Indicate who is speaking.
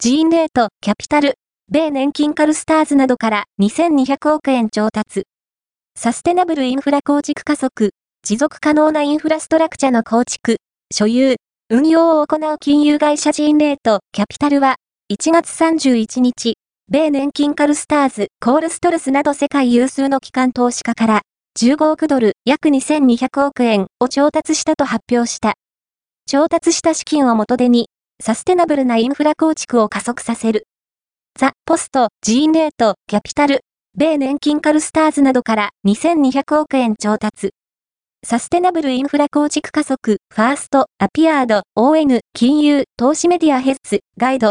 Speaker 1: ジーンレート、キャピタル、米年金カルスターズなどから2200億円調達。サステナブルインフラ構築加速、持続可能なインフラストラクチャの構築、所有、運用を行う金融会社ジーンレート、キャピタルは、1月31日、米年金カルスターズ、コールストルスなど世界有数の機関投資家から、15億ドル、約2200億円を調達したと発表した。調達した資金を元手に、サステナブルなインフラ構築を加速させる。ザ・ポスト、ジーンレート、キャピタル、米年金カルスターズなどから2200億円調達。サステナブルインフラ構築加速、ファースト、アピアード、ON、金融、投資メディアヘッズ、ガイド、